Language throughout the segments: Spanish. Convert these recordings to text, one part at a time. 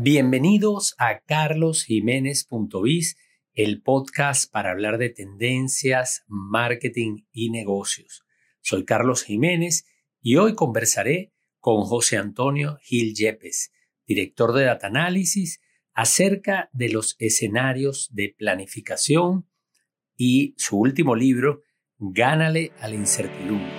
Bienvenidos a carlosjiménez.biz, el podcast para hablar de tendencias, marketing y negocios. Soy Carlos Jiménez y hoy conversaré con José Antonio Gil Yepes, director de Data Analysis, acerca de los escenarios de planificación y su último libro, Gánale a la incertidumbre.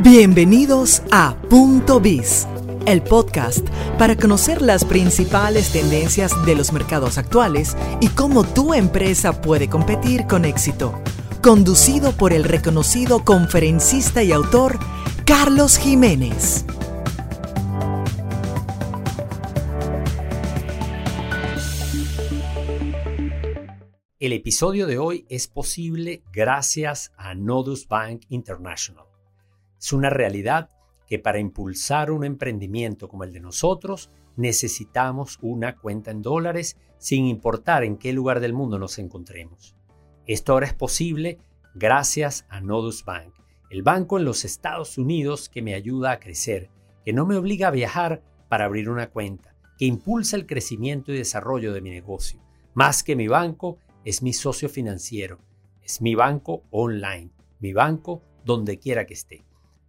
Bienvenidos a Punto Biz el podcast para conocer las principales tendencias de los mercados actuales y cómo tu empresa puede competir con éxito. Conducido por el reconocido conferencista y autor Carlos Jiménez. El episodio de hoy es posible gracias a Nodus Bank International. Es una realidad que para impulsar un emprendimiento como el de nosotros necesitamos una cuenta en dólares sin importar en qué lugar del mundo nos encontremos. Esto ahora es posible gracias a Nodus Bank, el banco en los Estados Unidos que me ayuda a crecer, que no me obliga a viajar para abrir una cuenta, que impulsa el crecimiento y desarrollo de mi negocio. Más que mi banco, es mi socio financiero, es mi banco online, mi banco donde quiera que esté.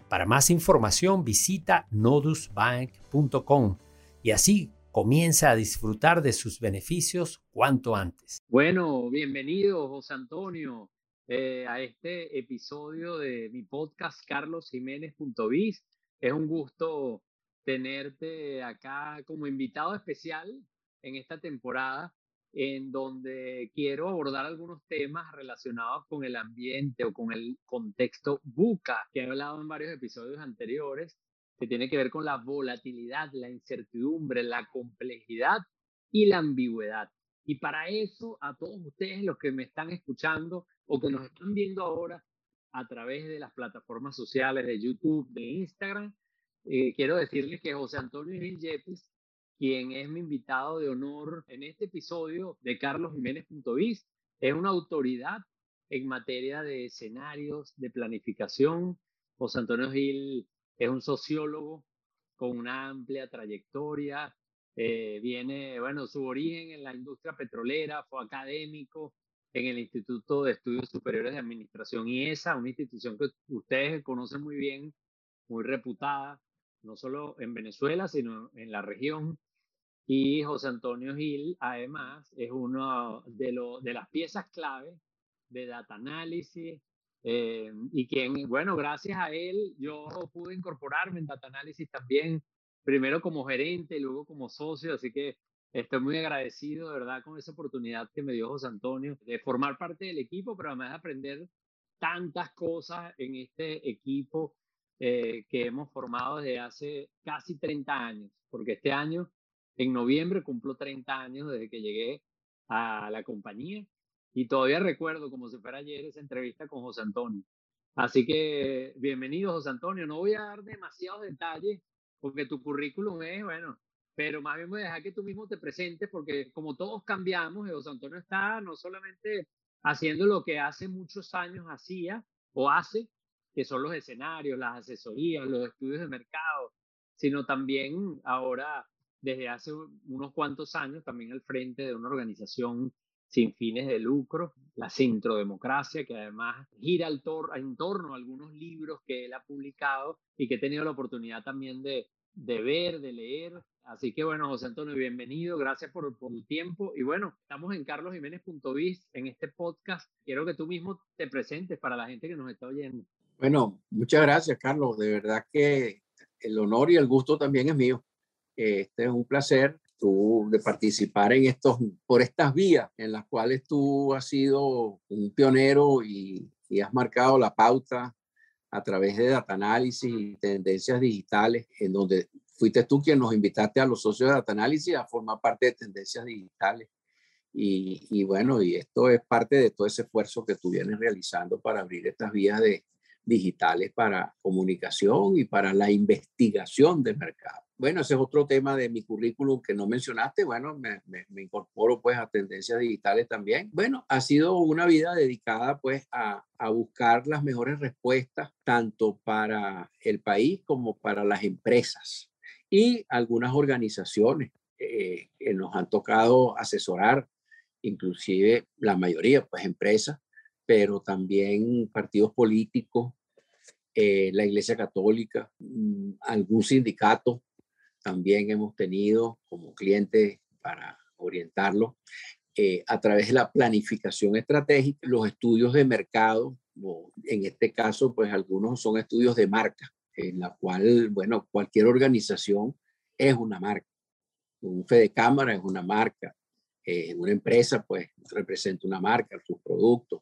Para más información visita nodusbank.com y así comienza a disfrutar de sus beneficios cuanto antes. Bueno, bienvenido José Antonio eh, a este episodio de mi podcast carlosjiménez.biz. Es un gusto tenerte acá como invitado especial en esta temporada en donde quiero abordar algunos temas relacionados con el ambiente o con el contexto buca, que he hablado en varios episodios anteriores, que tiene que ver con la volatilidad, la incertidumbre, la complejidad y la ambigüedad. Y para eso, a todos ustedes, los que me están escuchando o que nos están viendo ahora a través de las plataformas sociales de YouTube, de Instagram, eh, quiero decirles que José Antonio Gil Yepes quien es mi invitado de honor en este episodio de Carlos Jiménez.biz. Es una autoridad en materia de escenarios, de planificación. José Antonio Gil es un sociólogo con una amplia trayectoria. Eh, viene, bueno, su origen en la industria petrolera, fue académico en el Instituto de Estudios Superiores de Administración IESA, una institución que ustedes conocen muy bien, muy reputada, no solo en Venezuela, sino en la región. Y José Antonio Gil, además, es uno de, de las piezas clave de Data Analysis eh, y quien, bueno, gracias a él yo pude incorporarme en Data Analysis también, primero como gerente y luego como socio, así que estoy muy agradecido, de verdad, con esa oportunidad que me dio José Antonio de formar parte del equipo, pero además de aprender tantas cosas en este equipo eh, que hemos formado desde hace casi 30 años, porque este año en noviembre cumplo 30 años desde que llegué a la compañía y todavía recuerdo como si fuera ayer esa entrevista con José Antonio. Así que bienvenido José Antonio. No voy a dar demasiados detalles porque tu currículum es, bueno, pero más bien voy a dejar que tú mismo te presentes porque como todos cambiamos, José Antonio está no solamente haciendo lo que hace muchos años hacía o hace, que son los escenarios, las asesorías, los estudios de mercado, sino también ahora desde hace unos cuantos años también al frente de una organización sin fines de lucro, la Centrodemocracia, que además gira al en torno a algunos libros que él ha publicado y que he tenido la oportunidad también de, ver, de leer. Así que bueno, José Antonio, bienvenido, gracias por, por el tiempo. Y bueno, estamos en carlosjiménez.biz en este podcast. Quiero que tú mismo te presentes para la gente que nos está oyendo. Bueno, muchas gracias, Carlos. De verdad que el honor y el gusto también es mío. Este es un placer tú de participar en estos, por estas vías en las cuales tú has sido un pionero y, y has marcado la pauta a través de data análisis y tendencias digitales, en donde fuiste tú quien nos invitaste a los socios de data análisis a formar parte de tendencias digitales. Y, y, bueno, y esto es parte de todo ese esfuerzo que tú vienes realizando para abrir estas vías de, digitales para comunicación y para la investigación de mercado. Bueno, ese es otro tema de mi currículum que no mencionaste. Bueno, me, me, incorporo pues a tendencias digitales también. Bueno, ha sido una vida dedicada pues a, a buscar las mejores respuestas tanto para el país como para las empresas y algunas organizaciones eh, que nos han tocado asesorar, inclusive la mayoría, pues empresas, pero también partidos políticos, eh, la Iglesia Católica, mm, algún sindicato también hemos tenido como cliente para orientarlo eh, a través de la planificación estratégica, los estudios de mercado, en este caso, pues algunos son estudios de marca, en la cual, bueno, cualquier organización es una marca. Un fe de cámara es una marca. Eh, una empresa, pues, representa una marca, sus productos.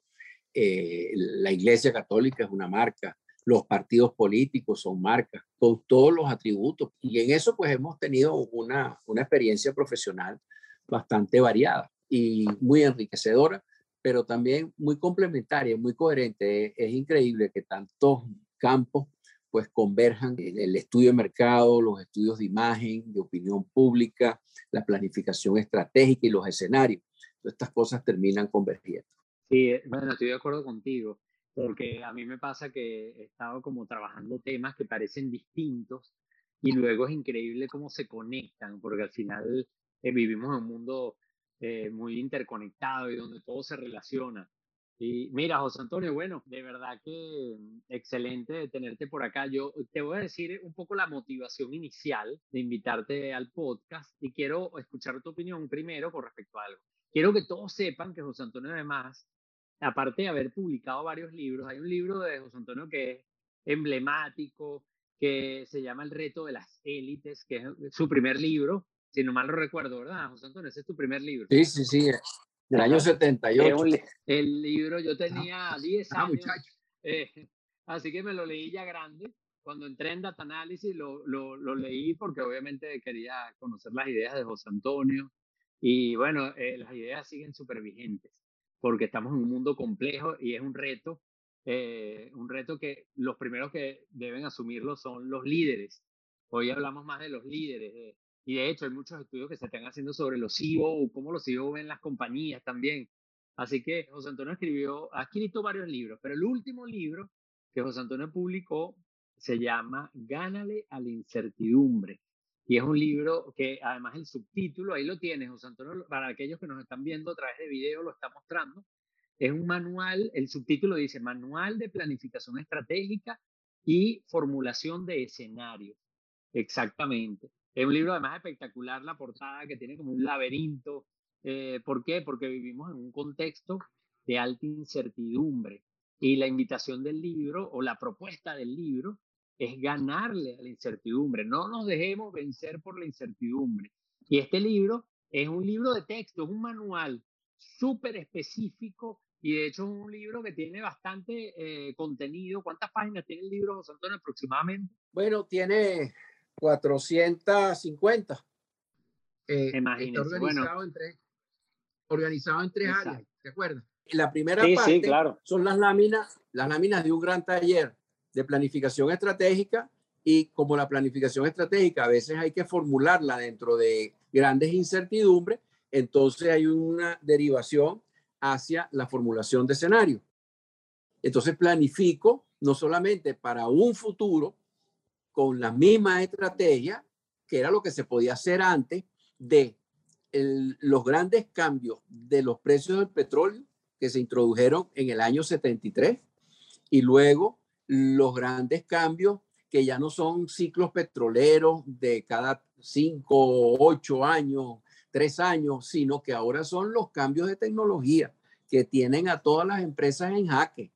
Eh, la Iglesia Católica es una marca. Los partidos políticos son marcas, con todos los atributos. Y en eso, pues, hemos tenido una, una experiencia profesional bastante variada y muy enriquecedora, pero también muy complementaria, muy coherente. Es, increíble que tantos campos pues converjan el estudio de mercado, los estudios de imagen, de opinión pública, la planificación estratégica y los escenarios. estas cosas terminan convergiendo. Sí, eh, bueno, estoy de acuerdo contigo, porque a mí me pasa que he estado como trabajando temas que parecen distintos y luego es increíble cómo se conectan, porque al final eh, vivimos en un mundo eh, muy interconectado y donde todo se relaciona. Y mira, José Antonio, bueno, de verdad que excelente tenerte por acá. Yo te voy a decir un poco la motivación inicial de invitarte al podcast y quiero escuchar tu opinión primero con respecto a algo. Quiero que todos sepan que José Antonio además, aparte de haber publicado varios libros, hay un libro de José Antonio que es emblemático, que se llama El reto de las élites, que es su primer libro, si no mal lo recuerdo, ¿verdad, José Antonio? Ese es tu primer libro. Sí, sí, sí, del año 78. el libro, yo tenía 10 ah, años, eh, así que me lo leí ya grande. Cuando entré en Data Analysis lo, lo, lo leí porque obviamente quería conocer las ideas de José Antonio. Y bueno, eh, las ideas siguen súper vigentes porque estamos en un mundo complejo y es un reto, eh, un reto que los primeros que deben asumirlo son los líderes. Hoy hablamos más de los líderes, y de hecho hay muchos estudios que se están haciendo sobre los CEO, cómo los CEO ven las compañías también. Así que José Antonio escribió, ha escrito varios libros, pero el último libro que José Antonio publicó se llama Gánale a la incertidumbre. Y es un libro que además el subtítulo, ahí lo tienes, José Antonio, para aquellos que nos están viendo a través de video, lo está mostrando. Es un manual, el subtítulo dice Manual de Planificación Estratégica y Formulación de Escenarios. Exactamente. Es un libro además espectacular, la portada que tiene como un laberinto. Eh, ¿Por qué? Porque vivimos en un contexto de alta incertidumbre. Y la invitación del libro o la propuesta del libro es ganarle a la incertidumbre. No nos dejemos vencer por la incertidumbre. Y este libro es un libro de texto, es un manual súper específico y de hecho es un libro que tiene bastante eh, contenido. ¿Cuántas páginas tiene el libro, José Antonio, aproximadamente? Bueno, tiene 450. Eh, está organizado, en tres, organizado en tres áreas, ¿te acuerdas? La primera parte claro. son las láminas, las láminas de un gran taller de planificación estratégica y como la planificación estratégica a veces hay que formularla dentro de grandes incertidumbres, entonces hay una derivación hacia la formulación de escenario. Entonces planifico no solamente para un futuro, con la misma estrategia que era lo que se podía hacer antes de los grandes cambios de los precios del petróleo que se introdujeron en el año 73 y luego los grandes cambios que ya no son ciclos petroleros de cada cinco, ocho años, tres años, sino que ahora son los cambios de tecnología que tienen a todas las empresas en jaque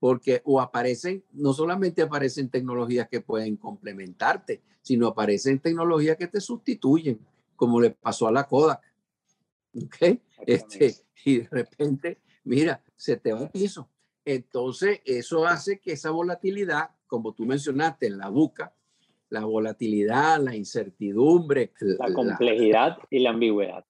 porque o aparecen, no solamente aparecen tecnologías que pueden complementarte, sino aparecen tecnologías que te sustituyen, como le pasó a la Kodak. ¿Ok? Este, y de repente, mira, se te va un piso. Entonces, eso hace que esa volatilidad, como tú mencionaste en la buca, la volatilidad, la incertidumbre, la complejidad y la ambigüedad.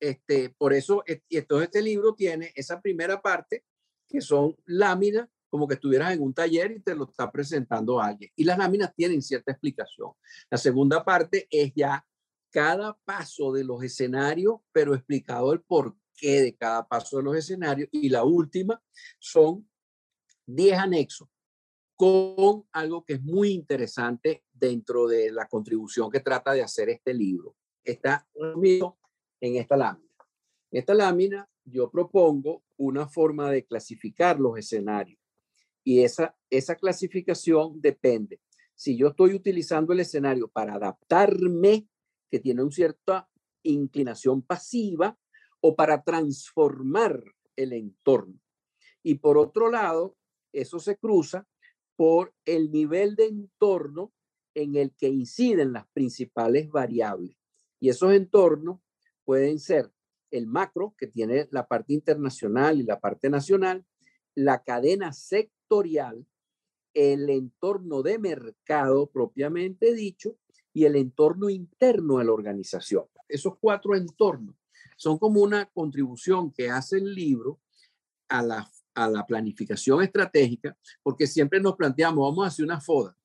Este, por eso, y entonces este libro tiene esa primera parte, que son láminas como que estuvieras en un taller y te lo está presentando alguien. Y las láminas tienen cierta explicación. La segunda parte es ya cada paso de los escenarios, pero explicado el porqué de cada paso de los escenarios. Y la última son 10 anexos con algo que es muy interesante dentro de la contribución que trata de hacer este libro. Está en esta lámina. En esta lámina yo propongo una forma de clasificar los escenarios y esa, esa clasificación depende. Si yo estoy utilizando el escenario para adaptarme, que tiene una cierta inclinación pasiva, o para transformar el entorno. Y por otro lado, eso se cruza por el nivel de entorno en el que inciden las principales variables. Y esos entornos pueden ser el macro, que tiene la parte internacional y la parte nacional, la cadena sectorial, el entorno de mercado propiamente dicho y el entorno interno de la organización. Esos cuatro entornos son como una contribución que hace el libro a la, a la planificación estratégica, porque siempre nos planteamos, vamos a hacer una FODA.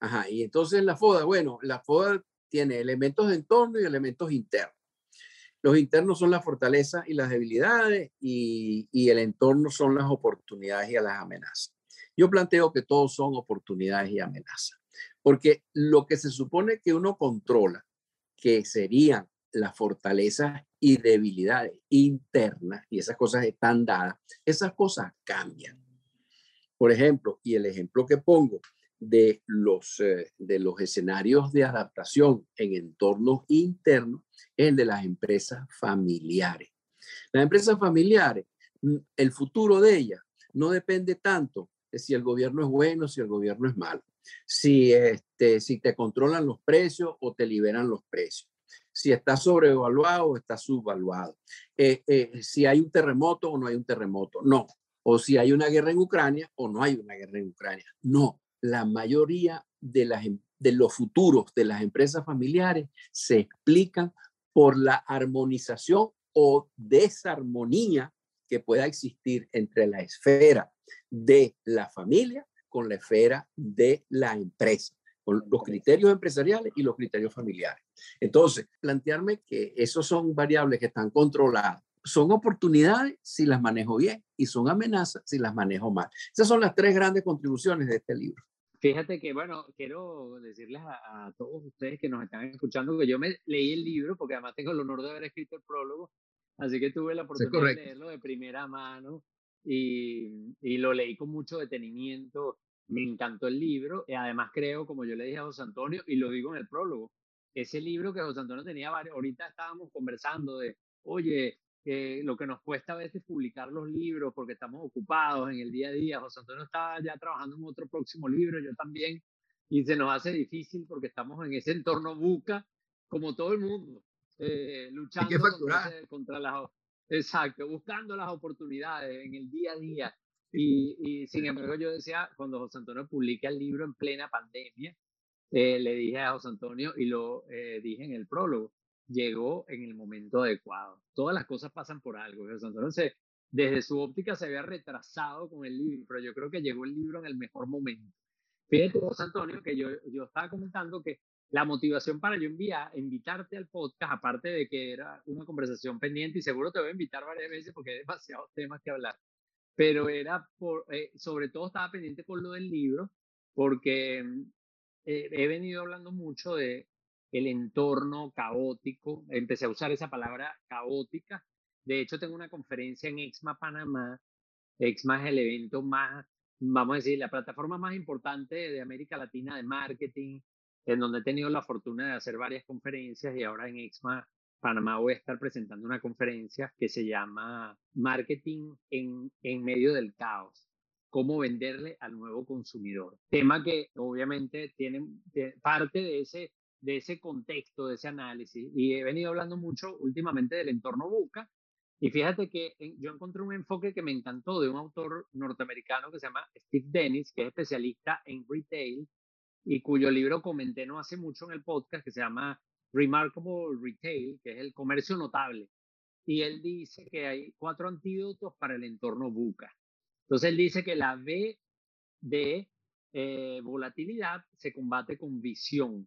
Ajá, y entonces la FODA, bueno, la FODA tiene elementos de entorno y elementos internos. Los internos son las fortalezas y las debilidades y, y el entorno son las oportunidades y las amenazas. Yo planteo que todos son oportunidades y amenazas, porque lo que se supone que uno controla, que serían las fortalezas y debilidades internas, y esas cosas están dadas, esas cosas cambian. Por ejemplo, y el ejemplo que pongo de los, eh, de los escenarios de adaptación en entornos internos es el de las empresas familiares. Las empresas familiares, mm, el futuro de ellas no depende tanto de si el gobierno es bueno, si el gobierno es malo, si, este, si te controlan los precios o te liberan los precios si está sobrevaluado o está subvaluado, eh, eh, si hay un terremoto o no hay un terremoto, no, o si hay una guerra en Ucrania o no hay una guerra en Ucrania, no, la mayoría de, em, de los futuros de las empresas familiares se explican por la armonización o desarmonía que pueda existir entre la esfera de la familia con la esfera de la empresa con los criterios empresariales y los criterios familiares. Entonces, plantearme que esos son variables que están controladas, son oportunidades si las manejo bien y son amenazas si las manejo mal. Esas son las tres grandes contribuciones de este libro. Fíjate que, bueno, quiero decirles a, todos ustedes que nos están escuchando que yo me leí el libro, porque además tengo el honor de haber escrito el prólogo, así que tuve la oportunidad de leerlo de primera mano y, y, lo leí con mucho detenimiento me encantó el libro y además creo, como yo le dije a José Antonio, y lo digo en el prólogo, ese libro que José Antonio tenía varios, ahorita estábamos conversando de, oye, lo que nos cuesta a veces publicar los libros porque estamos ocupados en el día a día. José Antonio está ya trabajando en otro próximo libro, yo también, y se nos hace difícil porque estamos en ese entorno buca, como todo el mundo, eh, luchando contra, contra las... Exacto, buscando las oportunidades en el día a día. Y, sin embargo, yo decía, cuando José Antonio publica el libro en plena pandemia, eh, le dije a José Antonio y lo eh, dije en el prólogo, llegó en el momento adecuado. Todas las cosas pasan por algo. José Antonio desde su óptica se había retrasado con el libro, pero yo creo que llegó el libro en el mejor momento. Fíjate, José Antonio, que yo, yo estaba comentando que la motivación para yo enviar, invitarte al podcast, aparte de que era una conversación pendiente y seguro te voy a invitar varias veces porque hay demasiados temas que hablar, pero era por, eh, sobre todo estaba pendiente con lo del libro, porque mm, eh, he venido hablando mucho de el entorno caótico, empecé a usar esa palabra caótica, de hecho tengo una conferencia en EXMA Panamá, EXMA es el evento más, vamos a decir, la plataforma más importante de América Latina de marketing, en donde he tenido la fortuna de hacer varias conferencias y ahora en EXMA Panamá voy a estar presentando una conferencia que se llama Marketing en, en medio del caos. Cómo venderle al nuevo consumidor. Tema que obviamente tiene, parte de ese, de ese contexto, de ese análisis. Y he venido hablando mucho últimamente del entorno Buca. Y fíjate que yo encontré un enfoque que me encantó de un autor norteamericano que se llama Steve Dennis, que es especialista en retail y cuyo libro comenté no hace mucho en el podcast, que se llama Remarkable Retail, que es el comercio notable. Y él dice que hay cuatro antídotos para el entorno buca. Entonces él dice que la B de eh, volatilidad se combate con visión,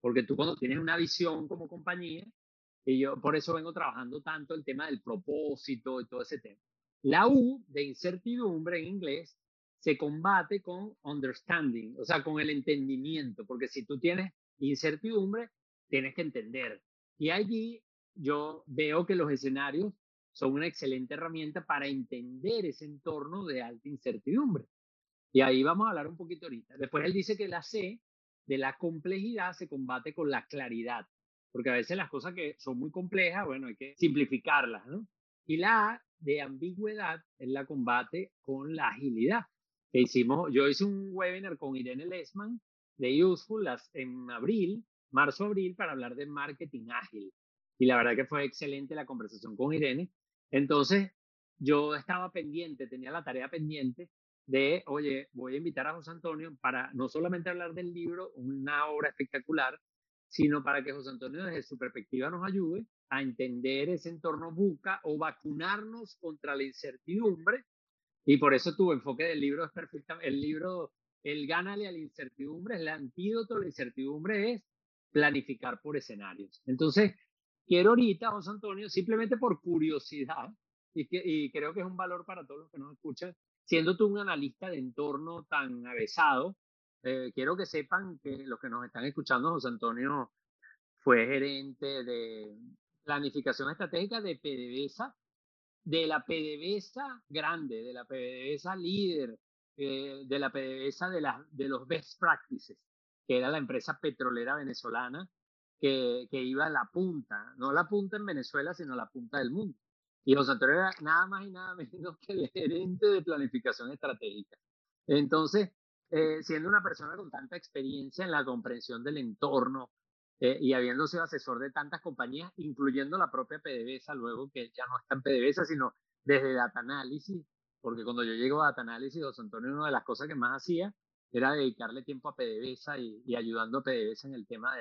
porque tú cuando tienes una visión como compañía, y yo por eso vengo trabajando tanto el tema del propósito y todo ese tema. La U de incertidumbre en inglés se combate con understanding, o sea, con el entendimiento, porque si tú tienes incertidumbre, tienes que entender. Y allí yo veo que los escenarios son una excelente herramienta para entender ese entorno de alta incertidumbre. Y ahí vamos a hablar un poquito ahorita. Después él dice que la C de la complejidad se combate con la claridad, porque a veces las cosas que son muy complejas, bueno, hay que simplificarlas, ¿no? Y la A de ambigüedad es la combate con la agilidad. Que hicimos, yo hice un webinar con Irene Lesman de Useful en abril, marzo-abril, para hablar de marketing ágil. Y la verdad que fue excelente la conversación con Irene. Entonces, yo estaba pendiente, tenía la tarea pendiente de, oye, voy a invitar a José Antonio para no solamente hablar del libro, una obra espectacular, sino para que José Antonio desde su perspectiva nos ayude a entender ese entorno buca o vacunarnos contra la incertidumbre. Y por eso tu enfoque del libro es perfecto. El libro, el gánale a la incertidumbre, el antídoto a la incertidumbre es planificar por escenarios. Entonces, quiero ahorita, José Antonio, simplemente por curiosidad, y, que, y creo que es un valor para todos los que nos escuchan, siendo tú un analista de entorno tan avesado, eh, quiero que sepan que los que nos están escuchando, José Antonio fue gerente de planificación estratégica de PDVSA, de la PDVSA grande, de la PDVSA líder, eh, de la PDVSA de, la, de los best practices, que era la empresa petrolera venezolana que, que iba a la punta, no la punta en Venezuela, sino la punta del mundo. Y José Antonio era nada más y nada menos que el gerente de planificación estratégica. Entonces, eh, siendo una persona con tanta experiencia en la comprensión del entorno eh, y habiendo sido asesor de tantas compañías, incluyendo la propia PDVSA, luego que ya no está en PDVSA, sino desde Data Analysis, porque cuando yo llego a Data Analysis, José Antonio, una de las cosas que más hacía era dedicarle tiempo a PDVSA y, y ayudando a PDVSA en el tema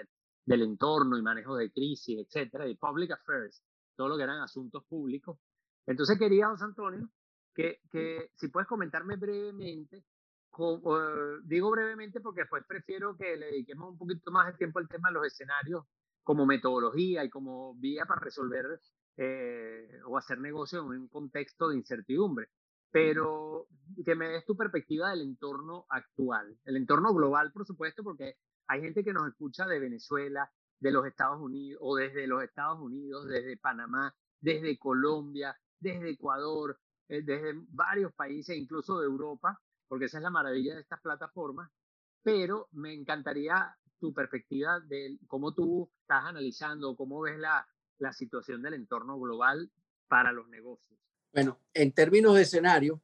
del, entorno y manejo de crisis, etcétera, y public affairs, todo lo que eran asuntos públicos. Entonces quería, José Antonio, que, que si puedes comentarme brevemente digo brevemente porque después prefiero que le dediquemos un poquito más de tiempo al tema de los escenarios como metodología y como vía para resolver eh, o hacer negocio en un contexto de incertidumbre. Pero que me des tu perspectiva del entorno actual, el entorno global, por supuesto, porque hay gente que nos escucha de Venezuela, de los Estados Unidos, o desde los Estados Unidos, desde Panamá, desde Colombia, desde Ecuador, eh, desde varios países, incluso de Europa, porque esa es la maravilla de estas plataformas, pero me encantaría tu perspectiva de cómo tú estás analizando, cómo ves la, la situación del entorno global para los negocios. Bueno, en términos de escenario,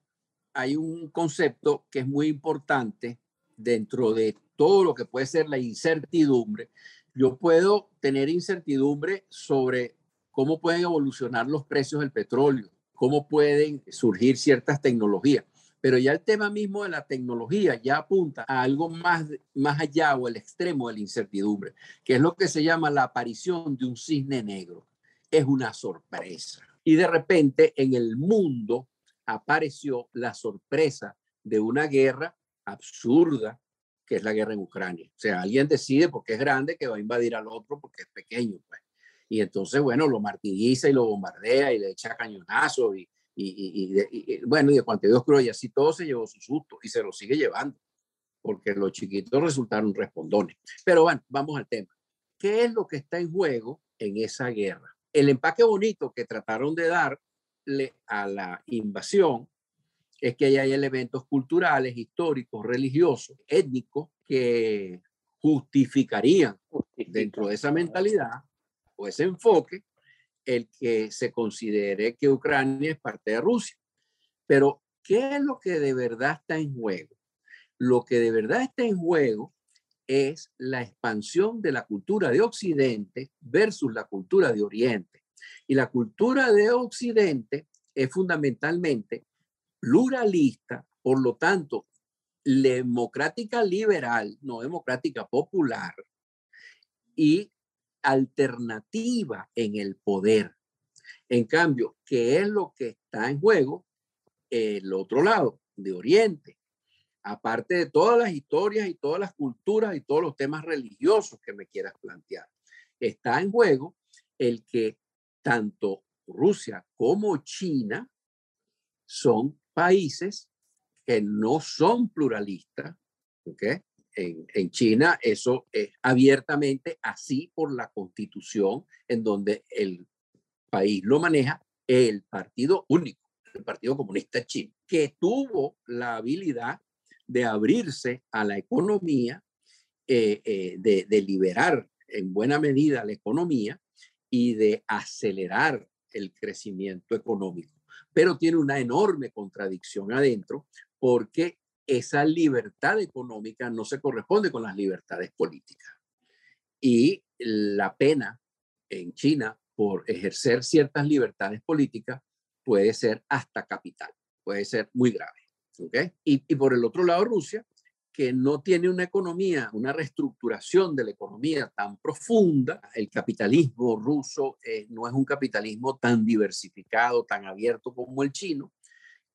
hay un concepto que es muy importante dentro de todo lo que puede ser la incertidumbre. Yo puedo tener incertidumbre sobre cómo pueden evolucionar los precios del petróleo, cómo pueden surgir ciertas tecnologías. Pero ya el tema mismo de la tecnología ya apunta a algo más, más allá o el extremo de la incertidumbre, que es lo que se llama la aparición de un cisne negro. Es una sorpresa. Y de repente en el mundo apareció la sorpresa de una guerra absurda, que es la guerra en Ucrania. O sea, alguien decide porque es grande que va a invadir al otro porque es pequeño. Pues. Y entonces, bueno, lo martiriza y lo bombardea y le echa cañonazos y, y, y, bueno, y de cuanto Dios creo, y así todo se llevó su susto y se lo sigue llevando, porque los chiquitos resultaron respondones. Pero bueno, vamos al tema. ¿Qué es lo que está en juego en esa guerra? El empaque bonito que trataron de darle a la invasión es que hay elementos culturales, históricos, religiosos, étnicos que justificarían dentro de esa mentalidad o ese enfoque el que se considere que Ucrania es parte de Rusia. Pero, ¿qué es lo que de verdad está en juego? Lo que de verdad está en juego es la expansión de la cultura de Occidente versus la cultura de Oriente. Y la cultura de Occidente es fundamentalmente pluralista, por lo tanto, democrática liberal, no democrática popular, y alternativa en el poder. En cambio, ¿qué es lo que está en juego? El otro lado, de Oriente. Aparte de todas las historias y todas las culturas y todos los temas religiosos que me quieras plantear, está en juego el que tanto Rusia como China son países que no son pluralistas, ¿okay? En, en, China eso es abiertamente así por la constitución en donde el país lo maneja el partido único, el Partido Comunista Chino, que tuvo la habilidad de abrirse a la economía, eh, eh, de, de liberar en buena medida la economía y de acelerar el crecimiento económico. Pero tiene una enorme contradicción adentro porque esa libertad económica no se corresponde con las libertades políticas. Y la pena en China por ejercer ciertas libertades políticas puede ser hasta capital, puede ser muy grave. ¿Okay? Y, por el otro lado, Rusia, que no tiene una economía, una reestructuración de la economía tan profunda. El capitalismo ruso eh, no es un capitalismo tan diversificado, tan abierto como el chino,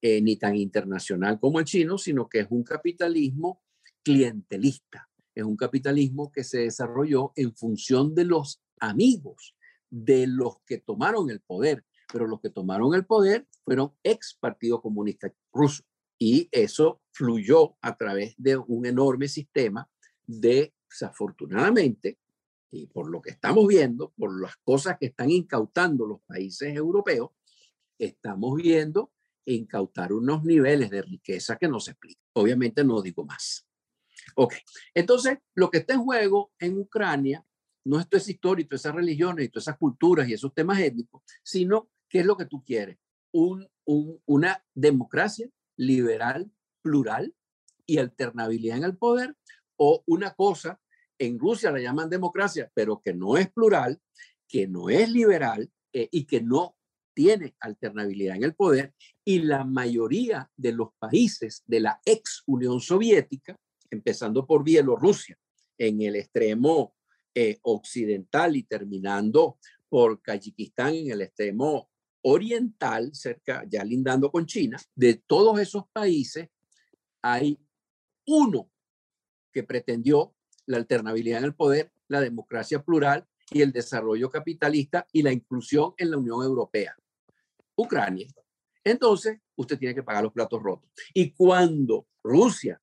eh, ni tan internacional como el chino, sino que es un capitalismo clientelista. Es un capitalismo que se desarrolló en función de los amigos, de los que tomaron el poder, pero los que tomaron el poder fueron ex Partido Comunista Ruso. Y eso fluyó a través de un enorme sistema de, desafortunadamente, y por lo que estamos viendo, por las cosas que están incautando los países europeos, estamos viendo incautar unos niveles de riqueza que no se explican. Obviamente no digo más. Ok, entonces lo que está en juego en Ucrania no es todo esa historia y todas esas religiones y todas esas culturas y esos temas étnicos, sino qué es lo que tú quieres. Un, un, una democracia liberal, plural y alternabilidad en el poder, o una cosa, en Rusia la llaman democracia, pero que no es plural, que no es liberal eh, y que no tiene alternabilidad en el poder, y la mayoría de los países de la ex Unión Soviética, empezando por Bielorrusia, en el extremo eh, occidental y terminando por Kazajistán en el extremo oriental, cerca, ya lindando con China, de todos esos países, hay uno que pretendió la alternabilidad en el poder, la democracia plural y el desarrollo capitalista y la inclusión en la Unión Europea. Ucrania. Entonces, usted tiene que pagar los platos rotos. Y cuando Rusia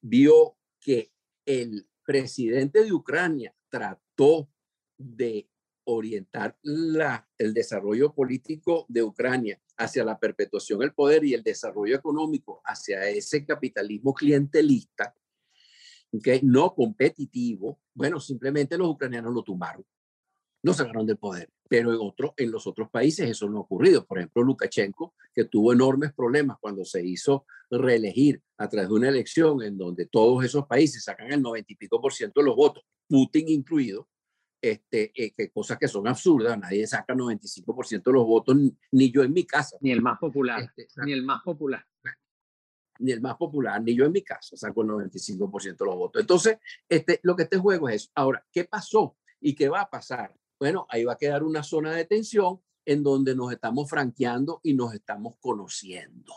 vio que el presidente de Ucrania trató de orientar la, el desarrollo político de Ucrania hacia la perpetuación del poder y el desarrollo económico hacia ese capitalismo clientelista, que no competitivo, bueno, simplemente los ucranianos lo tumbaron, no sacaron del poder. Pero en, otro, en los otros países eso no ha ocurrido. Por ejemplo, Lukashenko, que tuvo enormes problemas cuando se hizo reelegir a través de una elección en donde todos esos países sacan el noventa y pico por ciento de los votos, Putin incluido, este, eh, que cosas que son absurdas, nadie saca 95% de los votos, ni yo en mi casa. Ni el más popular, este, ni el más popular. Ni el más popular, ni yo en mi casa saco el 95% de los votos. Entonces, este, lo que este juego es eso. Ahora, ¿qué pasó y qué va a pasar? Bueno, ahí va a quedar una zona de tensión en donde nos estamos franqueando y nos estamos conociendo.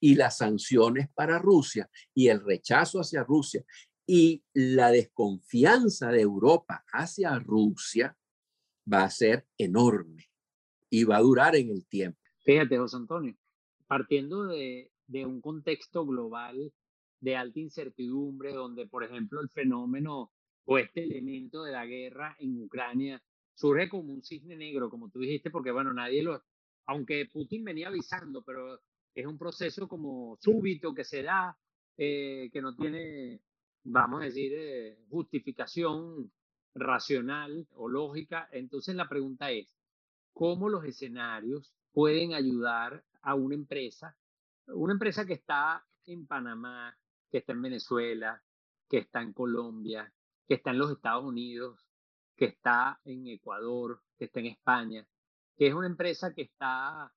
Y las sanciones para Rusia y el rechazo hacia Rusia y la desconfianza de Europa hacia Rusia va a ser enorme y va a durar en el tiempo. Fíjate, José Antonio, partiendo de, de un contexto global de alta incertidumbre, donde, por ejemplo, el fenómeno o este elemento de la guerra en Ucrania surge como un cisne negro, como tú dijiste, porque, bueno, nadie lo, aunque Putin venía avisando, pero es un proceso como súbito que se da, eh, que no tiene vamos a decir, eh, justificación racional o lógica. Entonces la pregunta es, ¿cómo los escenarios pueden ayudar a una empresa, una empresa que está en Panamá, que está en Venezuela, que está en Colombia, que está en los Estados Unidos, que está en Ecuador, que está en España, que es una empresa que está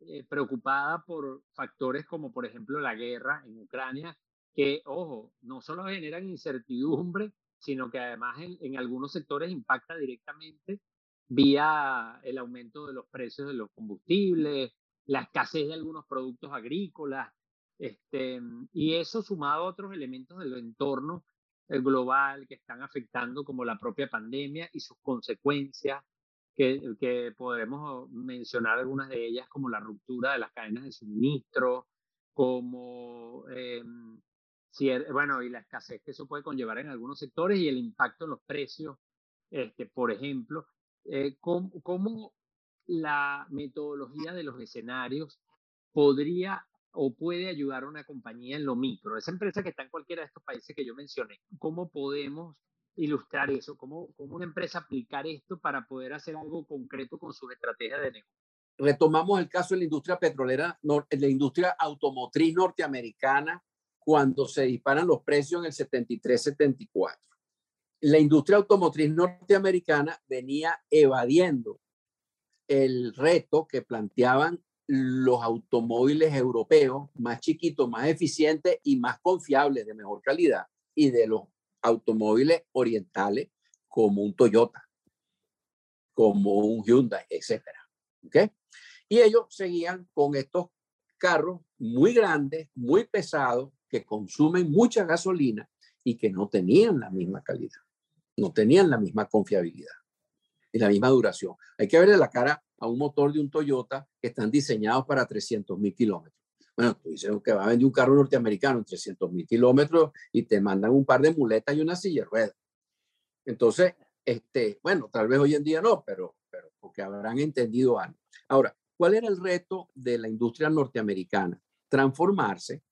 eh, preocupada por factores como, por ejemplo, la guerra en Ucrania, que, ojo, no solo generan incertidumbre, sino que además en, algunos sectores impacta directamente vía el aumento de los precios de los combustibles, la escasez de algunos productos agrícolas, este, y eso sumado a otros elementos del entorno global que están afectando como la propia pandemia y sus consecuencias, que, que podremos mencionar algunas de ellas como la ruptura de las cadenas de suministro, como, em, bueno, y la escasez que eso puede conllevar en algunos sectores y el impacto en los precios, este, por ejemplo, eh, cómo, la metodología de los escenarios podría o puede ayudar a una compañía en lo micro, esa empresa que está en cualquiera de estos países que yo mencioné, ¿cómo podemos ilustrar eso? ¿Cómo, cómo una empresa aplicar esto para poder hacer algo concreto con sus estrategias de negocio? Retomamos el caso de la industria petrolera, la industria automotriz norteamericana, cuando se disparan los precios en el 73-74. La industria automotriz norteamericana venía evadiendo el reto que planteaban los automóviles europeos más chiquitos, más eficientes y más confiables, de mejor calidad, y de los automóviles orientales como un Toyota, como un Hyundai, etc. ¿Okay? Y ellos seguían con estos carros muy grandes, muy pesados, que consumen mucha gasolina y que no tenían la misma calidad, no tenían la misma confiabilidad y la misma duración. Hay que verle la cara a un motor de un Toyota que están diseñados para 300 mil kilómetros. Bueno, tú dices que va a vender un carro norteamericano en 300 mil kilómetros y te mandan un par de muletas y una silla de ruedas. Entonces, este, bueno, tal vez hoy en día no, pero, pero porque habrán entendido algo. Ahora, ¿cuál era el reto de la industria norteamericana? Transformarse,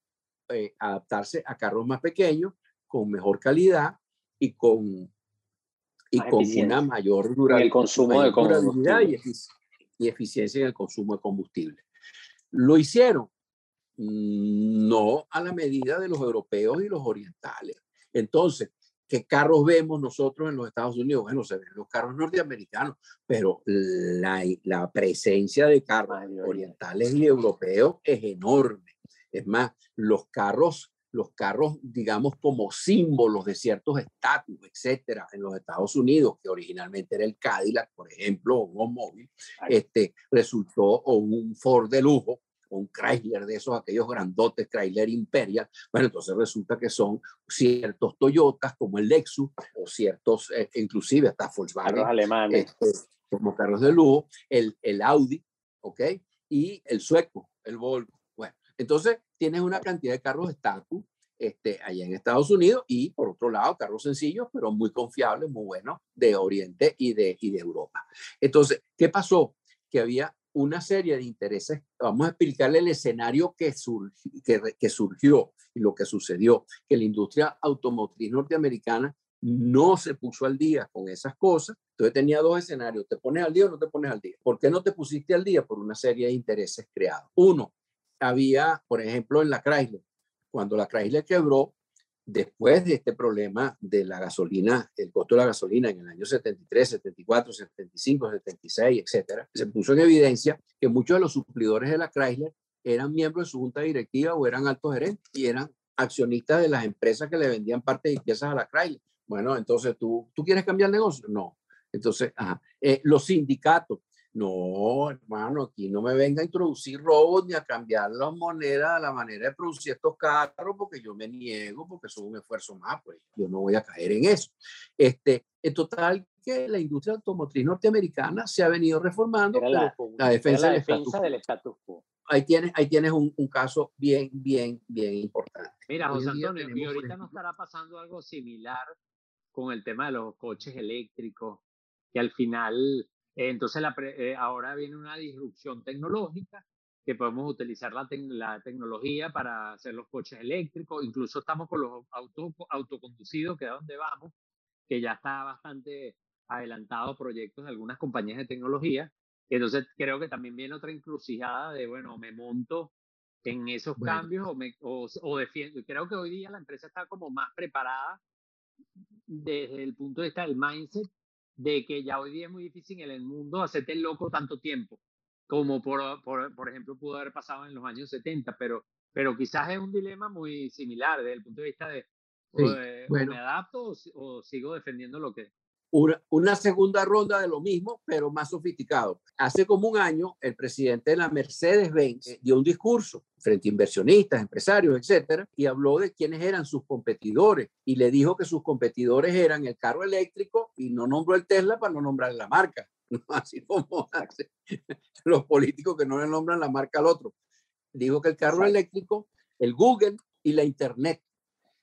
eh, adaptarse a carros más pequeños, con mejor calidad y con, y con una mayor durabilidad, el consumo de combustible y eficiencia en el consumo de combustible. Lo hicieron mm, no a la medida de los europeos y los orientales. Entonces, ¿qué carros vemos nosotros en los Estados Unidos? Bueno, se ven los carros norteamericanos, pero la, la presencia de carros orientales y europeos es enorme. Es más, los carros los carros, digamos, como símbolos de ciertos estatus, etcétera, en los Estados Unidos, que originalmente era el Cadillac, por ejemplo, o un móvil, este, resultó, o un Ford de lujo, o un Chrysler de esos, aquellos grandotes, Chrysler Imperial, bueno, entonces resulta que son ciertos Toyotas como el Lexus, o ciertos, eh, inclusive hasta Volkswagen, alemanes. Este, como carros de lujo, el, el Audi, ¿ok? Y el sueco, el Volvo. Entonces tienes una cantidad de carros estatus este, allá en Estados Unidos y por otro lado carros sencillos pero muy confiables, muy buenos de Oriente y de, y de Europa. Entonces, ¿qué pasó? Que había una serie de intereses. Vamos a explicarle el escenario que, que, que surgió y lo que sucedió, que la industria automotriz norteamericana no se puso al día con esas cosas. Entonces tenía dos escenarios, ¿te pones al día o no te pones al día? ¿Por qué no te pusiste al día? Por una serie de intereses creados. Uno, había, por ejemplo, en la Chrysler, cuando la Chrysler quebró, después de este problema de la gasolina, el costo de la gasolina en el año 73, 74, 75, 76, etcétera, se puso en evidencia que muchos de los suplidores de la Chrysler eran miembros de su junta directiva o eran altos gerentes y eran accionistas de las empresas que le vendían partes y piezas a la Chrysler. Bueno, entonces tú, ¿tú quieres cambiar el negocio? No. Entonces, eh, los sindicatos, no, hermano, aquí no me venga a introducir robos ni a cambiar las monedas, la manera de producir estos carros, porque yo me niego, porque es un esfuerzo más, pues yo no voy a caer en eso. Este, en total, que la industria automotriz norteamericana se ha venido reformando la, la, defensa, del, status quo. Ahí tienes, ahí tienes un, un, caso bien, bien, bien importante. Mira, José Antonio, y ahorita no estará pasando algo similar con el tema de los coches eléctricos, que al final entonces eh, ahora viene una disrupción tecnológica que podemos utilizar la, la, tecnología para hacer los coches eléctricos, incluso estamos con los autos autoconducidos, que es donde vamos, que ya está bastante adelantado proyectos de algunas compañías de tecnología. Entonces creo que también viene otra encrucijada de, bueno, me monto en esos cambios o, me, o, o defiendo. Creo que hoy día la empresa está como más preparada desde el punto de vista del mindset de que ya hoy día es muy difícil en el mundo hacerte el loco tanto tiempo, como por, por, por, ejemplo pudo haber pasado en los años 70, pero, pero quizás es un dilema muy similar desde el punto de vista de, me adapto o, sigo defendiendo lo que, una, segunda ronda de lo mismo, pero más sofisticado. Hace como un año, el presidente de la Mercedes-Benz eh, dio un discurso frente a inversionistas, empresarios, etcétera, y habló de quiénes eran sus competidores y le dijo que sus competidores eran el carro eléctrico y no nombró el Tesla para no nombrar la marca. Así como hacen los políticos que no le nombran la marca al otro. Dijo que el carro eléctrico, el Google y la Internet.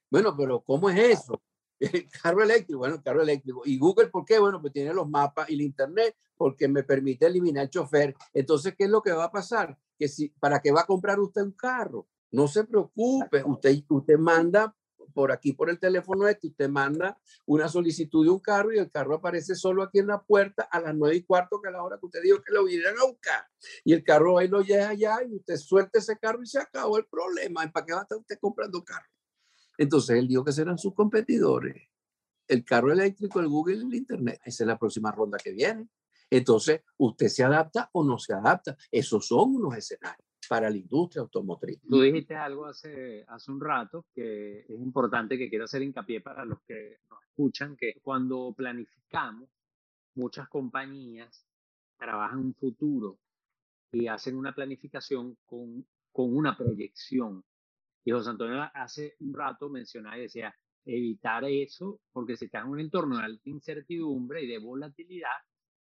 Bueno, pero ¿cómo es eso? El carro eléctrico, bueno, el carro eléctrico. ¿Y Google por qué? Bueno, pues tiene los mapas y el Internet porque me permite eliminar el chofer. Entonces, ¿qué es lo que va a pasar? Que si, ¿Para qué va a comprar usted un carro? No se preocupe, usted, usted manda por aquí, por el teléfono este, usted manda una solicitud de un carro y el carro aparece solo aquí en la puerta a las nueve y cuarto, que es la hora que usted dijo que lo vinieran a buscar. Y el carro ahí lo lleva allá y usted suelta ese carro y se acabó el problema. ¿Para qué va a estar usted comprando carro? Entonces él dijo que serán sus competidores. El carro eléctrico, el Google el Internet. Esa es la próxima ronda que viene. Entonces, usted se adapta o no se adapta. Esos son unos escenarios para la industria automotriz. Tú dijiste algo hace, hace un rato que es importante que quiero hacer hincapié para los que nos escuchan, que cuando planificamos, muchas compañías trabajan un futuro y hacen una planificación con, con una proyección. Y José Antonio hace un rato mencionaba y decía, evitar eso, porque si estás en un entorno de alta incertidumbre y de volatilidad,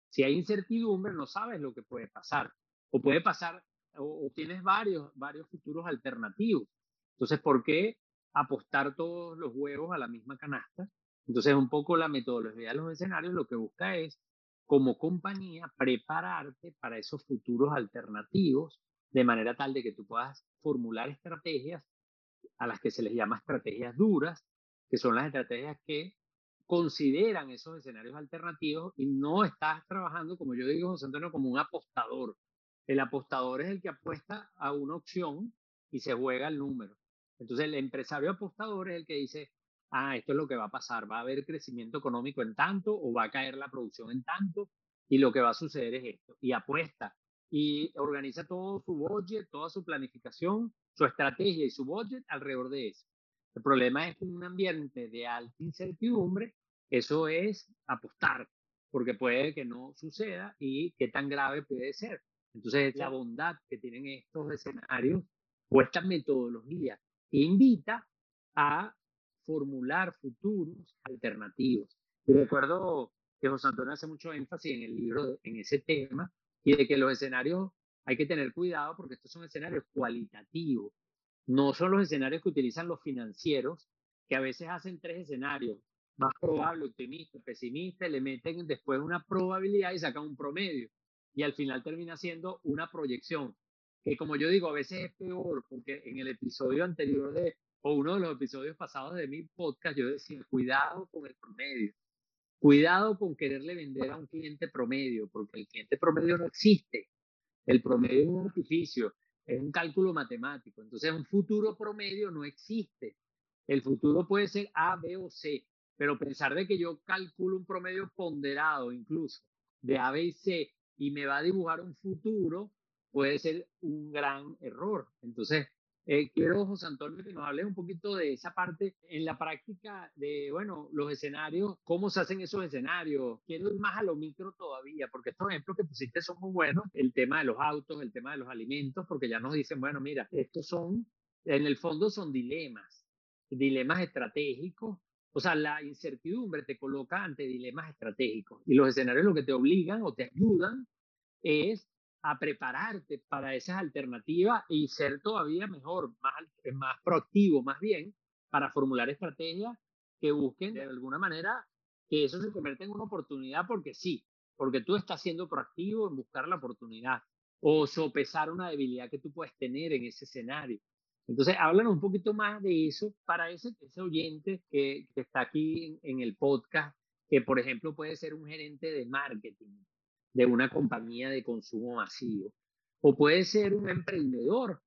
si hay incertidumbre no sabes lo que puede pasar. O puede pasar o, tienes varios, varios futuros alternativos. Entonces, ¿por qué apostar todos los huevos a la misma canasta? Entonces, un poco la metodología de los escenarios lo que busca es, como compañía, prepararte para esos futuros alternativos de manera tal de que tú puedas formular estrategias a las que se les llama estrategias duras, que son las estrategias que consideran esos escenarios alternativos y no estás trabajando, como yo digo, José Antonio, como un apostador, el apostador es el que apuesta a una opción y se juega el número. Entonces el empresario apostador es el que dice, ah, esto es lo que va a pasar, va a haber crecimiento económico en tanto o va a caer la producción en tanto y lo que va a suceder es esto. Y apuesta y organiza todo su budget, toda su planificación, su estrategia y su budget alrededor de eso. El problema es que en un ambiente de alta incertidumbre, eso es apostar, porque puede que no suceda y qué tan grave puede ser. Entonces, la bondad que tienen estos escenarios o esta metodología invita a formular futuros alternativos. Y recuerdo que José Antonio hace mucho énfasis en el libro en ese tema y de que los escenarios hay que tener cuidado porque estos son escenarios cualitativos. No son los escenarios que utilizan los financieros, que a veces hacen tres escenarios, más probable, optimista, pesimista, le meten después una probabilidad y sacan un promedio y al final termina siendo una proyección, que como yo digo, a veces es peor, porque en el episodio anterior o uno de los episodios pasados de mi podcast, yo decía, cuidado con el promedio, cuidado con quererle vender a un cliente promedio, porque el cliente promedio no existe, el promedio es un artificio, es un cálculo matemático, entonces un futuro promedio no existe, el futuro puede ser A, B o C, pero pensar de que yo calculo un promedio ponderado incluso de A, B y C y me va a dibujar un futuro, puede ser un gran error. Entonces, eh, quiero, José Antonio, que nos hables un poquito de esa parte en la práctica de, bueno, los escenarios, cómo se hacen esos escenarios. Quiero ir más a lo micro todavía, porque estos ejemplos que pusiste son muy buenos. El tema de los autos, el tema de los alimentos, porque ya nos dicen, bueno, mira, estos son, en el fondo son dilemas, dilemas estratégicos o sea, la incertidumbre te coloca ante dilemas estratégicos y los escenarios lo que te obligan o te ayudan es a prepararte para esas alternativas y ser todavía mejor, más, más proactivo, más bien, para formular estrategias que busquen de alguna manera que eso se convierta en una oportunidad porque sí, porque tú estás siendo proactivo en buscar la oportunidad o sopesar una debilidad que tú puedes tener en ese escenario. Entonces, háblanos un poquito más de eso para ese, ese oyente que, que está aquí en, el podcast, que por ejemplo puede ser un gerente de marketing de una compañía de consumo masivo, o puede ser un emprendedor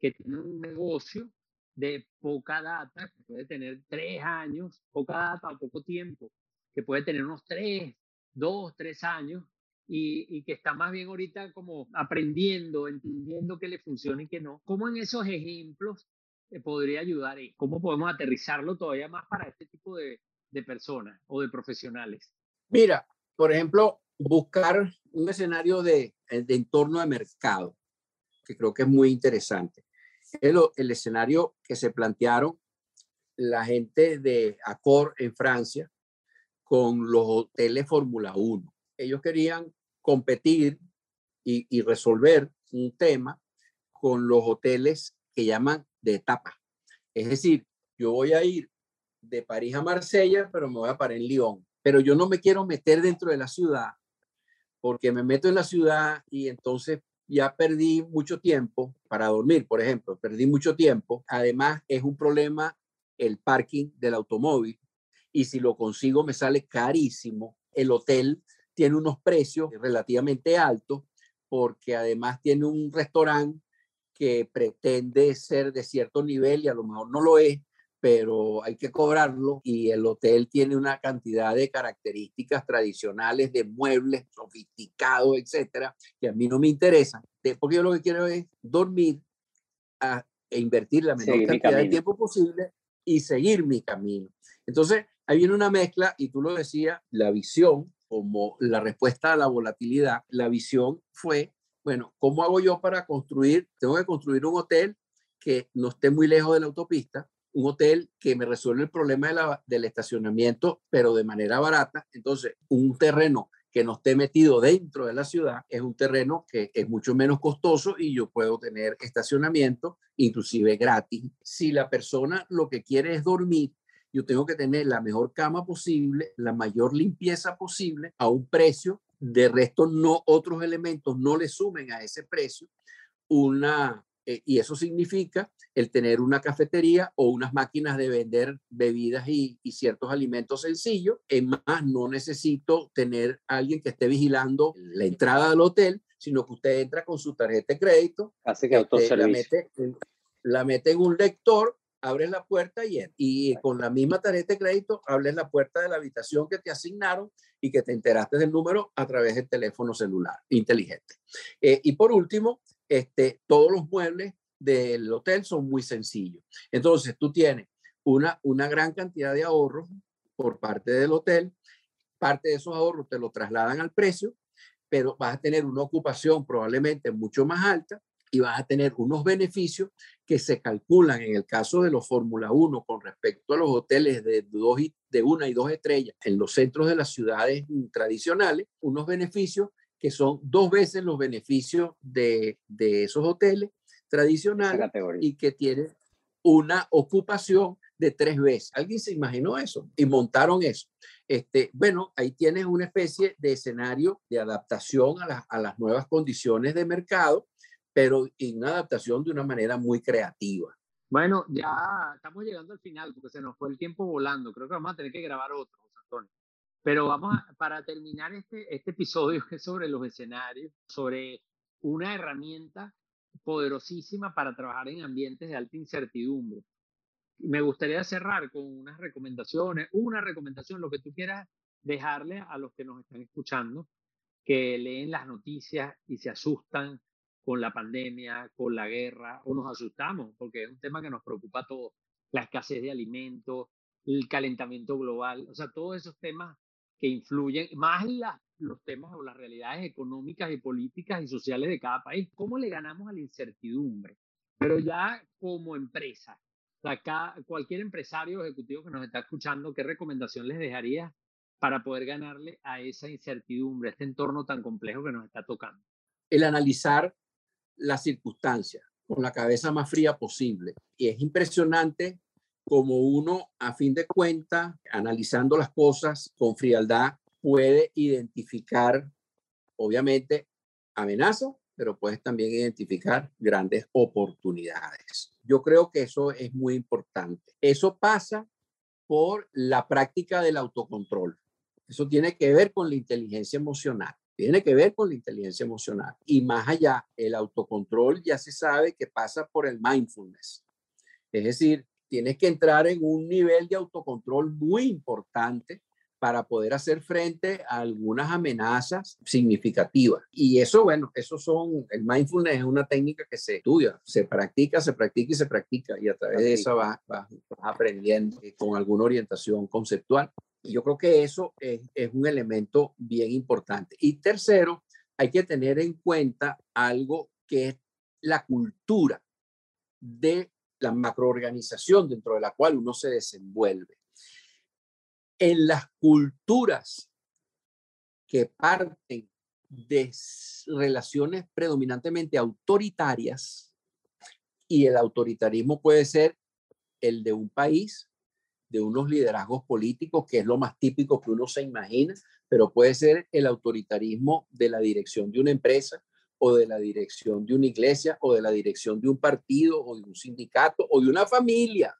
que tiene un negocio de poca data, que puede tener tres años, poca data o poco tiempo, que puede tener unos tres, dos, tres años, y, que está más bien ahorita como aprendiendo, entendiendo qué le funciona y qué no. ¿Cómo en esos ejemplos te podría ayudar y cómo podemos aterrizarlo todavía más para este tipo de, de personas o de profesionales? Mira, por ejemplo, buscar un escenario de, de entorno de mercado, que creo que es muy interesante. El, el escenario que se plantearon la gente de Accor en Francia con los hoteles Fórmula 1. Ellos querían competir y, resolver un tema con los hoteles que llaman de etapa. Es decir, yo voy a ir de París a Marsella, pero me voy a parar en Lyon. Pero yo no me quiero meter dentro de la ciudad porque me meto en la ciudad y entonces ya perdí mucho tiempo para dormir, por ejemplo, perdí mucho tiempo. Además, es un problema el parking del automóvil y si lo consigo me sale carísimo. El hotel tiene unos precios relativamente altos porque además tiene un restaurante que pretende ser de cierto nivel y a lo mejor no lo es, pero hay que cobrarlo y el hotel tiene una cantidad de características tradicionales de muebles sofisticados, etcétera, que a mí no me interesan, porque yo lo que quiero es dormir a, e invertir la menor cantidad de tiempo posible y seguir mi camino. Entonces, ahí viene una mezcla y tú lo decías, la visión como la respuesta a la volatilidad, la visión fue, bueno, ¿cómo hago yo para construir? Tengo que construir un hotel que no esté muy lejos de la autopista, un hotel que me resuelve el problema del estacionamiento, pero de manera barata. Entonces, un terreno que no esté metido dentro de la ciudad es un terreno que es mucho menos costoso y yo puedo tener estacionamiento, inclusive gratis. Si la persona lo que quiere es dormir, yo tengo que tener la mejor cama posible, la mayor limpieza posible, a un precio. De resto, no otros elementos no le sumen a ese precio una eh, y eso significa el tener una cafetería o unas máquinas de vender bebidas y, ciertos alimentos sencillos. En más, no necesito tener alguien que esté vigilando la entrada del hotel, sino que usted entra con su tarjeta de crédito, Así que este, la, mete, la mete en un lector, abre la puerta y, y con la misma tarjeta de crédito abres la puerta de la habitación que te asignaron y que te enteraste del número a través del teléfono celular inteligente. Eh, y por último, este, todos los muebles del hotel son muy sencillos. Entonces, tú tienes una, una gran cantidad de ahorros por parte del hotel. Parte de esos ahorros te lo trasladan al precio, pero vas a tener una ocupación probablemente mucho más alta y vas a tener unos beneficios que se calculan en el caso de los Fórmula 1 con respecto a los hoteles de, dos de una y dos estrellas en los centros de las ciudades tradicionales, unos beneficios que son dos veces los beneficios de, de esos hoteles tradicionales y que tienen una ocupación de tres veces. ¿Alguien se imaginó eso? Y montaron eso. Este, bueno, ahí tienes una especie de escenario de adaptación a, a las nuevas condiciones de mercado, pero en una adaptación de una manera muy creativa. Bueno, ya estamos llegando al final porque se nos fue el tiempo volando. Creo que vamos a tener que grabar otro, Antonio. Pero vamos a, para terminar este, este episodio que es sobre los escenarios, sobre una herramienta poderosísima para trabajar en ambientes de alta incertidumbre. Me gustaría cerrar con unas recomendaciones, una recomendación, lo que tú quieras dejarle a los que nos están escuchando, que leen las noticias y se asustan con la pandemia, con la guerra, o nos asustamos, porque es un tema que nos preocupa a todos, la escasez de alimentos, el calentamiento global, o sea, todos esos temas que influyen, más los temas o las realidades económicas y políticas y sociales de cada país. ¿Cómo le ganamos a la incertidumbre? Pero ya como empresa, acá, cualquier empresario o ejecutivo que nos está escuchando, ¿qué recomendación les dejaría para poder ganarle a esa incertidumbre, a este entorno tan complejo que nos está tocando? El analizar las circunstancias con la cabeza más fría posible. Y es impresionante como uno, a fin de cuentas, analizando las cosas con frialdad, puede identificar, obviamente, amenazas, pero puedes también identificar grandes oportunidades. Yo creo que eso es muy importante. Eso pasa por la práctica del autocontrol. Eso tiene que ver con la inteligencia emocional. Tiene que ver con la inteligencia emocional. Y más allá, el autocontrol ya se sabe que pasa por el mindfulness. Es decir, tienes que entrar en un nivel de autocontrol muy importante para poder hacer frente a algunas amenazas significativas. Y eso, bueno, eso son, el mindfulness es una técnica que se estudia, se practica, se practica y se practica. Y a través de eso vas, aprendiendo con alguna orientación conceptual. Y yo creo que eso es, es un elemento bien importante. Y tercero, hay que tener en cuenta algo que es la cultura de la macroorganización dentro de la cual uno se desenvuelve. En las culturas que parten de relaciones predominantemente autoritarias, Y el autoritarismo puede ser el de un país, de unos liderazgos políticos, que es lo más típico que uno se imagina, pero puede ser el autoritarismo de la dirección de una empresa o de la dirección de una iglesia o de la dirección de un partido o de un sindicato o de una familia.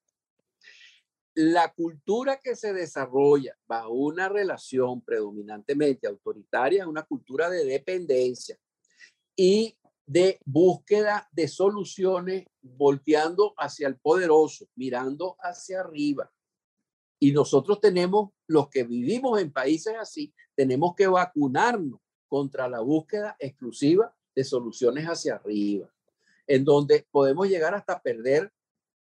La cultura que se desarrolla bajo una relación predominantemente autoritaria es una cultura de dependencia y de búsqueda de soluciones volteando hacia el poderoso, mirando hacia arriba. Y nosotros tenemos, los que vivimos en países así, tenemos que vacunarnos contra la búsqueda exclusiva de soluciones hacia arriba, en donde podemos llegar hasta perder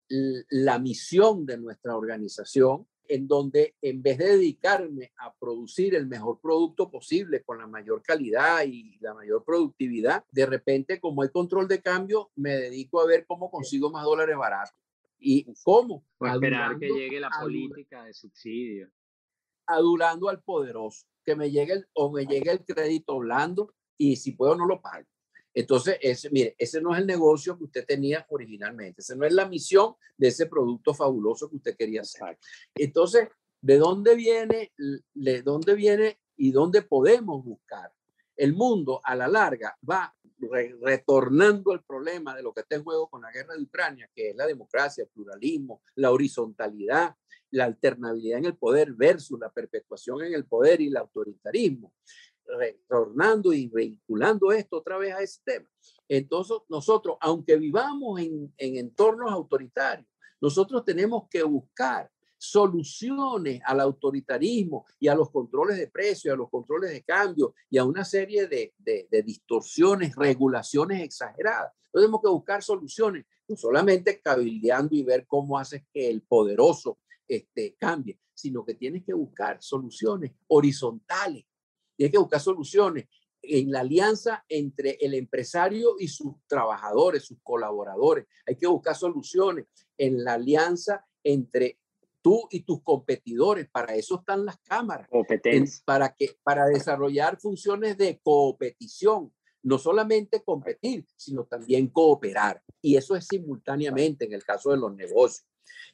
la misión de nuestra organización, en donde en vez de dedicarme a producir el mejor producto posible con la mayor calidad y la mayor productividad, de repente como hay control de cambio, me dedico a ver cómo consigo más dólares baratos. ¿Y cómo? Esperar que llegue la política de subsidio. Adulando al poderoso, que me llegue el, o me llegue el crédito blando y si puedo no lo pago. Entonces, ese, mire, ese no es el negocio que usted tenía originalmente, esa no es la misión de ese producto fabuloso que usted quería hacer. Entonces, ¿de dónde viene, de dónde viene y dónde podemos buscar? El mundo a la larga va retornando el problema de lo que está en juego con la guerra de Ucrania, que es la democracia, el pluralismo, la horizontalidad, la alternabilidad en el poder versus la perpetuación en el poder y el autoritarismo retornando y vinculando esto otra vez a ese tema. Entonces, nosotros, aunque vivamos en, en entornos autoritarios, nosotros tenemos que buscar soluciones al autoritarismo y a los controles de precios, a los controles de cambio y a una serie de, de, de, distorsiones, regulaciones exageradas. Tenemos que buscar soluciones, no solamente cabildeando y ver cómo haces que el poderoso este, cambie, sino que tienes que buscar soluciones horizontales tiene que buscar soluciones en la alianza entre el empresario y sus trabajadores, sus colaboradores. Hay que buscar soluciones en la alianza entre tú y tus competidores. Para eso están las cámaras. Para, que, para desarrollar funciones de competición. No solamente competir, sino también cooperar. Y eso es simultáneamente en el caso de los negocios.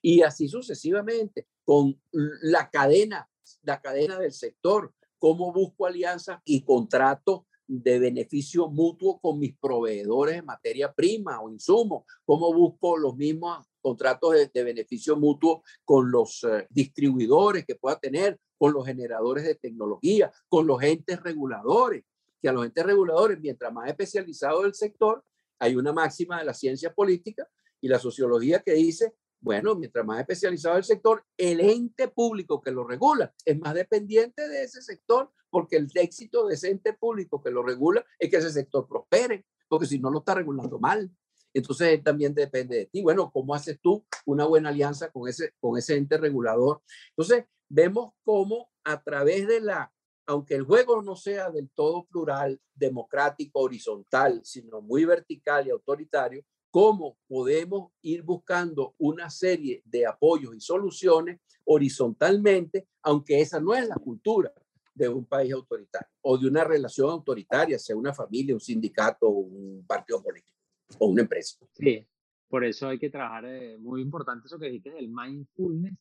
Y así sucesivamente con la cadena, la cadena del sector cómo busco alianzas y contratos de beneficio mutuo con mis proveedores de materia prima o insumos, cómo busco los mismos contratos de, beneficio mutuo con los eh, distribuidores que pueda tener, con los generadores de tecnología, con los entes reguladores, que a los entes reguladores, mientras más especializado el sector, hay una máxima de la ciencia política y la sociología que dice bueno, mientras más especializado el sector, el ente público que lo regula es más dependiente de ese sector, porque el éxito de ese ente público que lo regula es que ese sector prospere, porque si no lo está regulando mal. Entonces también depende de ti. Bueno, ¿cómo haces tú una buena alianza con ese, con ese ente regulador? Entonces, vemos cómo a través de la, aunque el juego no sea del todo plural, democrático, horizontal, sino muy vertical y autoritario, cómo podemos ir buscando una serie de apoyos y soluciones horizontalmente, aunque esa no es la cultura de un país autoritario o de una relación autoritaria, sea una familia, un sindicato, un partido político o una empresa. Sí, por eso hay que trabajar, eh, muy importante eso que dijiste del mindfulness,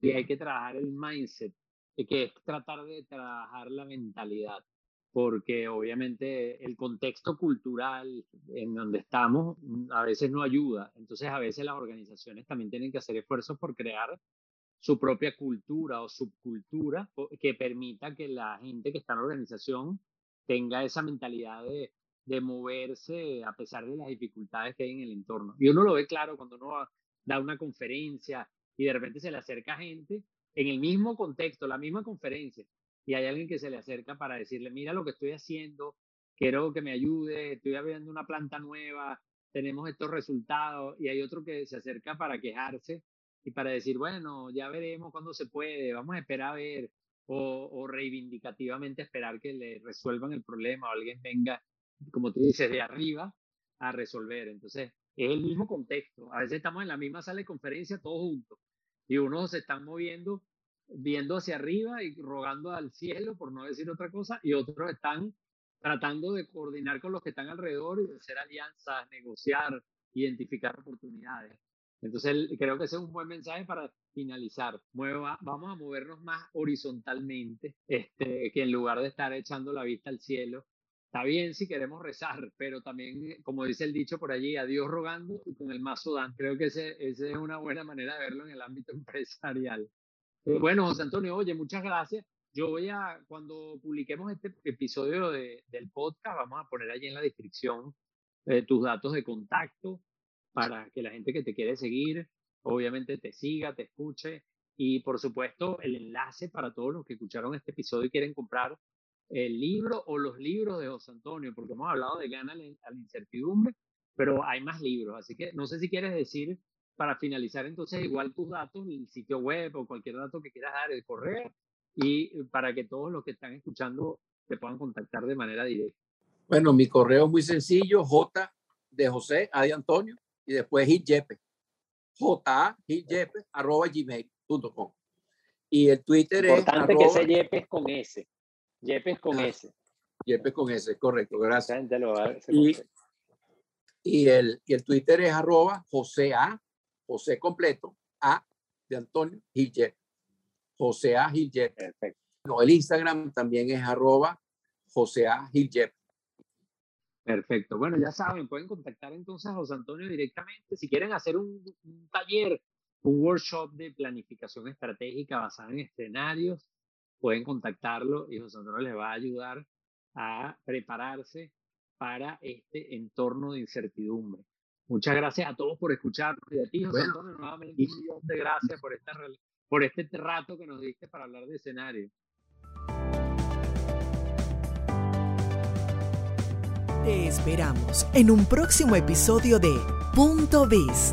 y hay que trabajar el mindset, que es tratar de trabajar la mentalidad porque obviamente el contexto cultural en donde estamos mm, a veces no ayuda. Entonces a veces las organizaciones también tienen que hacer esfuerzos por crear su propia cultura o subcultura que permita que la gente que está en la organización tenga esa mentalidad de, de moverse a pesar de las dificultades que hay en el entorno. Y uno lo ve claro cuando uno da una conferencia y de repente se le acerca gente en el mismo contexto, la misma conferencia, y hay alguien que se le acerca para decirle, mira lo que estoy haciendo, quiero que me ayude, estoy abriendo una planta nueva, tenemos estos resultados, y hay otro que se acerca para quejarse y para decir, bueno, ya veremos cuándo se puede, vamos a esperar a ver, o, o reivindicativamente esperar que le resuelvan el problema o alguien venga, como tú dices, de arriba a resolver. Entonces, es el mismo contexto. A veces estamos en la misma sala de conferencia todos juntos y unos se están moviendo viendo hacia arriba y rogando al cielo, por no decir otra cosa, y otros están tratando de coordinar con los que están alrededor y hacer alianzas, negociar, identificar oportunidades. Entonces, creo que ese es un buen mensaje para finalizar. Mueva, vamos a movernos más horizontalmente, este, que en lugar de estar echando la vista al cielo. Está bien si queremos rezar, pero también, como dice el dicho por allí, a Dios rogando y con el mazo dan. Creo que ese, ese es una buena manera de verlo en el ámbito empresarial. Eh, bueno, José Antonio, oye, muchas gracias. Yo voy a, cuando publiquemos este episodio de, del podcast, vamos a poner allí en la descripción eh, tus datos de contacto para que la gente que te quiere seguir, obviamente te siga, te escuche y por supuesto el enlace para todos los que escucharon este episodio y quieren comprar el libro o los libros de José Antonio, porque hemos hablado de Gana a la incertidumbre, pero hay más libros, así que no sé si quieres decir para finalizar entonces igual tus datos, el sitio web o cualquier dato que quieras dar, el correo, y para que todos los que están escuchando te puedan contactar de manera directa. Bueno, mi correo es muy sencillo, J de José, A de Antonio, y después hitjepe, j hitjepe, arroba gmail.com. Y el Twitter es... Importante que ese Yepes con S. Yepes con ah, S. Yepes con S, correcto, gracias. y, y, el, y el Twitter es arroba José A, José completo, A de Antonio Gil José A. Gil Perfecto. No, el Instagram también es arroba José A. Gil Perfecto. Bueno, ya saben, pueden contactar entonces a José Antonio directamente. Si quieren hacer un, taller, un workshop de planificación estratégica basada en escenarios, pueden contactarlo y José Antonio les va a ayudar a prepararse para este entorno de incertidumbre. Muchas gracias a todos por escucharnos y a ti, José Antonio, nuevamente un millón de gracias por, esta, por este rato que nos diste para hablar de escenario. Te esperamos en un próximo episodio de Punto Biz,